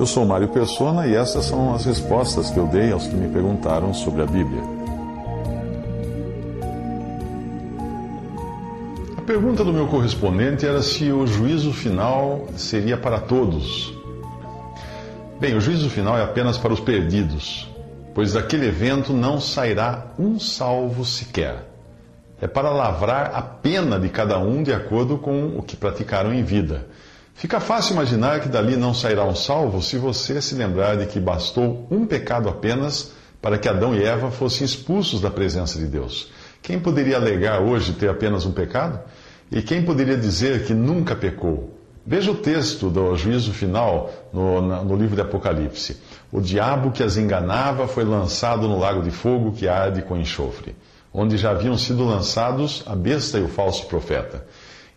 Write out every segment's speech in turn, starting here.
Eu sou Mário Persona e essas são as respostas que eu dei aos que me perguntaram sobre a Bíblia. A pergunta do meu correspondente era se o juízo final seria para todos. Bem, o juízo final é apenas para os perdidos, pois daquele evento não sairá um salvo sequer. É para lavrar a pena de cada um de acordo com o que praticaram em vida. Fica fácil imaginar que dali não sairá um salvo se você se lembrar de que bastou um pecado apenas para que Adão e Eva fossem expulsos da presença de Deus. Quem poderia alegar hoje ter apenas um pecado? E quem poderia dizer que nunca pecou? Veja o texto do juízo final no, no, livro de Apocalipse. O diabo que as enganava foi lançado no lago de fogo que arde com enxofre, onde já haviam sido lançados a besta e o falso profeta.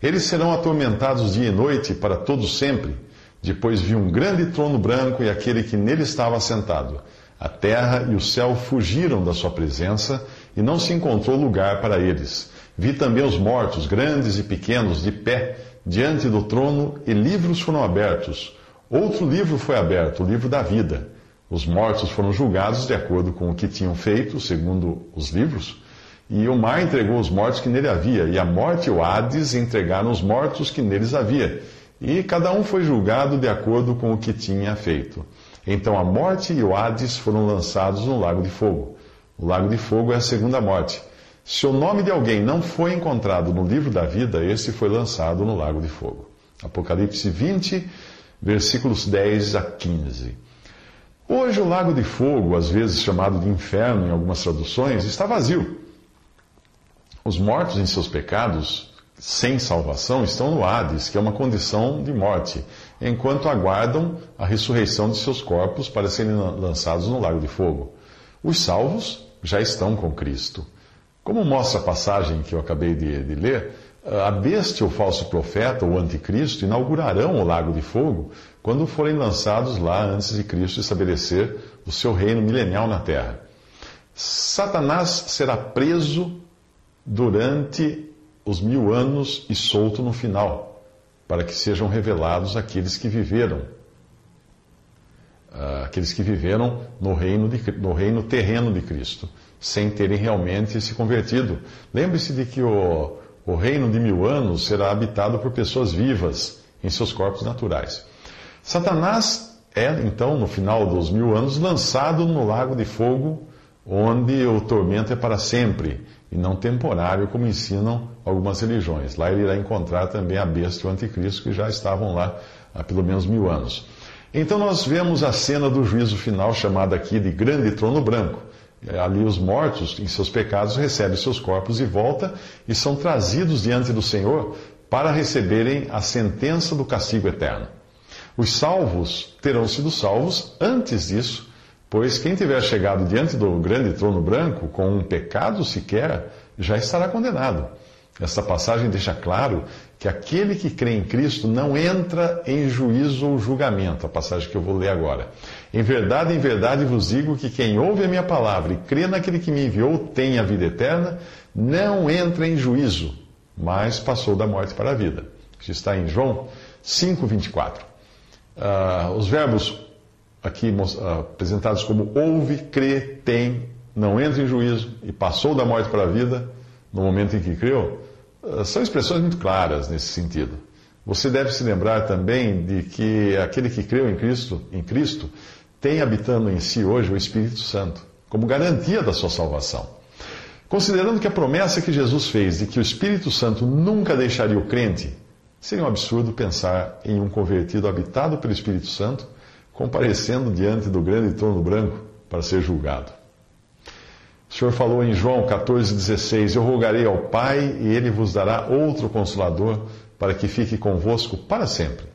Eles serão atormentados dia e noite para todo sempre. Depois vi um grande trono branco e aquele que nele estava sentado. A terra e o céu fugiram da sua presença e não se encontrou lugar para eles. Vi também os mortos, grandes e pequenos, de pé, diante do trono, e livros foram abertos. Outro livro foi aberto, o livro da vida. Os mortos foram julgados de acordo com o que tinham feito, segundo os livros. E o mar entregou os mortos que nele havia, e a morte e o Hades entregaram os mortos que neles havia. E cada um foi julgado de acordo com o que tinha feito. Então a morte e o Hades foram lançados no lago de fogo. O lago de fogo é a segunda morte. Se o nome de alguém não foi encontrado no livro da vida, esse foi lançado no lago de fogo. Apocalipse 20, versículos 10 a 15. Hoje o lago de fogo, às vezes chamado de inferno em algumas traduções, está vazio. Os mortos em seus pecados, sem salvação, estão no Hades, que é uma condição de morte, enquanto aguardam a ressurreição de seus corpos para serem lançados no lago de fogo. Os salvos já estão com Cristo. Como mostra a passagem que eu acabei de, de ler, a besta, o falso profeta, o anticristo, inaugurarão o lago de fogo quando forem lançados lá antes de Cristo estabelecer o seu reino milenial na terra. Satanás será preso durante os mil anos e solto no final, para que sejam revelados aqueles que viveram, uh, aqueles que viveram no reino, de, no reino terreno de Cristo, sem terem realmente se convertido. Lembre-se de que o, o reino de mil anos será habitado por pessoas vivas em seus corpos naturais. Satanás é, então, no final dos mil anos, lançado no lago de fogo, onde o tormento é para sempre e não temporário, como ensinam algumas religiões. Lá ele irá encontrar também a besta e o anticristo, que já estavam lá há pelo menos mil anos. Então nós vemos a cena do juízo final, chamada aqui de Grande Trono Branco. Ali os mortos, em seus pecados, recebem seus corpos de volta e são trazidos diante do Senhor para receberem a sentença do castigo eterno. Os salvos terão sido salvos antes disso, Pois quem tiver chegado diante do grande trono branco com um pecado sequer, já estará condenado. Esta passagem deixa claro que aquele que crê em Cristo não entra em juízo ou julgamento, a passagem que eu vou ler agora. Em verdade, em verdade vos digo que quem ouve a minha palavra e crê naquele que me enviou tem a vida eterna, não entra em juízo, mas passou da morte para a vida. Isso está em João 5,24. Uh, os verbos aqui ah, apresentados como ouve, crê, tem, não entra em juízo e passou da morte para a vida no momento em que creu, ah, são expressões muito claras nesse sentido. Você deve se lembrar também de que aquele que creu em Cristo, em Cristo, tem habitando em si hoje o Espírito Santo, como garantia da sua salvação. Considerando que a promessa que Jesus fez de que o Espírito Santo nunca deixaria o crente, seria um absurdo pensar em um convertido habitado pelo Espírito Santo comparecendo diante do grande trono branco para ser julgado. O Senhor falou em João 14,16: Eu rogarei ao Pai e ele vos dará outro consolador para que fique convosco para sempre.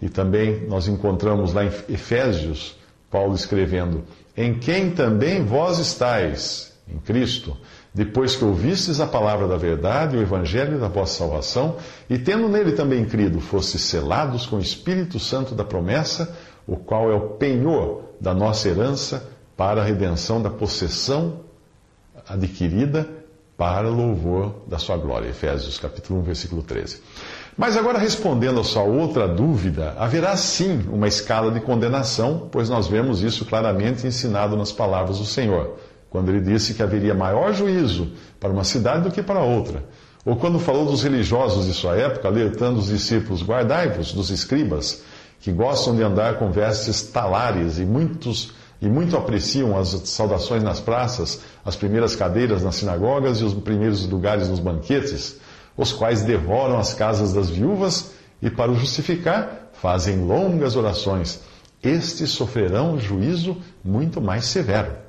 E também nós encontramos lá em Efésios, Paulo escrevendo: Em quem também vós estáis, em Cristo, depois que ouvistes a palavra da verdade, o evangelho da vossa salvação, e tendo nele também crido, fostes selados com o Espírito Santo da promessa, o qual é o penhor da nossa herança para a redenção da possessão adquirida para louvor da sua glória. Efésios capítulo 1, versículo 13. Mas agora respondendo a sua outra dúvida, haverá sim uma escala de condenação, pois nós vemos isso claramente ensinado nas palavras do Senhor, quando ele disse que haveria maior juízo para uma cidade do que para outra. Ou quando falou dos religiosos de sua época, alertando os discípulos: guardai-vos dos escribas, que gostam de andar com vestes talares e muitos e muito apreciam as saudações nas praças, as primeiras cadeiras nas sinagogas e os primeiros lugares nos banquetes, os quais devoram as casas das viúvas e, para o justificar, fazem longas orações. Estes sofrerão juízo muito mais severo.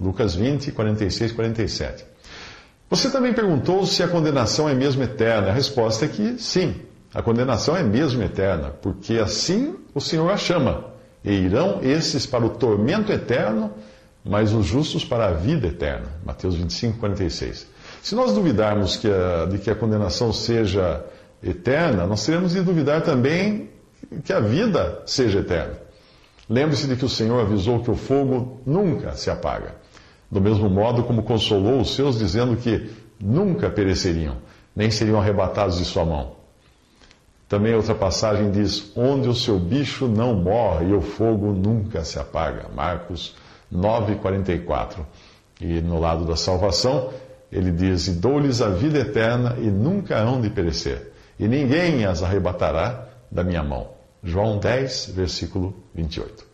Lucas 20, 46, 47. Você também perguntou se a condenação é mesmo eterna. A resposta é que sim, a condenação é mesmo eterna, porque assim o Senhor a chama. E irão esses para o tormento eterno, mas os justos para a vida eterna. Mateus 25, 46. Se nós duvidarmos que a, de que a condenação seja eterna, nós teremos de duvidar também que a vida seja eterna. Lembre-se de que o Senhor avisou que o fogo nunca se apaga. Do mesmo modo como consolou os seus, dizendo que nunca pereceriam, nem seriam arrebatados de sua mão. Também outra passagem diz: Onde o seu bicho não morre e o fogo nunca se apaga. Marcos 9,44. E no lado da salvação, ele diz: E dou-lhes a vida eterna e nunca hão de perecer, e ninguém as arrebatará da minha mão. João 10, versículo 28.